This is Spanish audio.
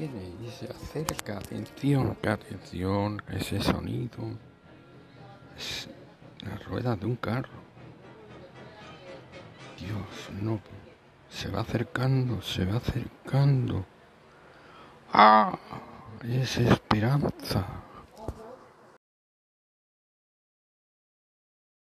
detiene y se acerca. Atención, que atención, ese sonido. Es la rueda de un carro. Dios, no. Se va acercando, se va acercando. ¡Ah! Es esperanza.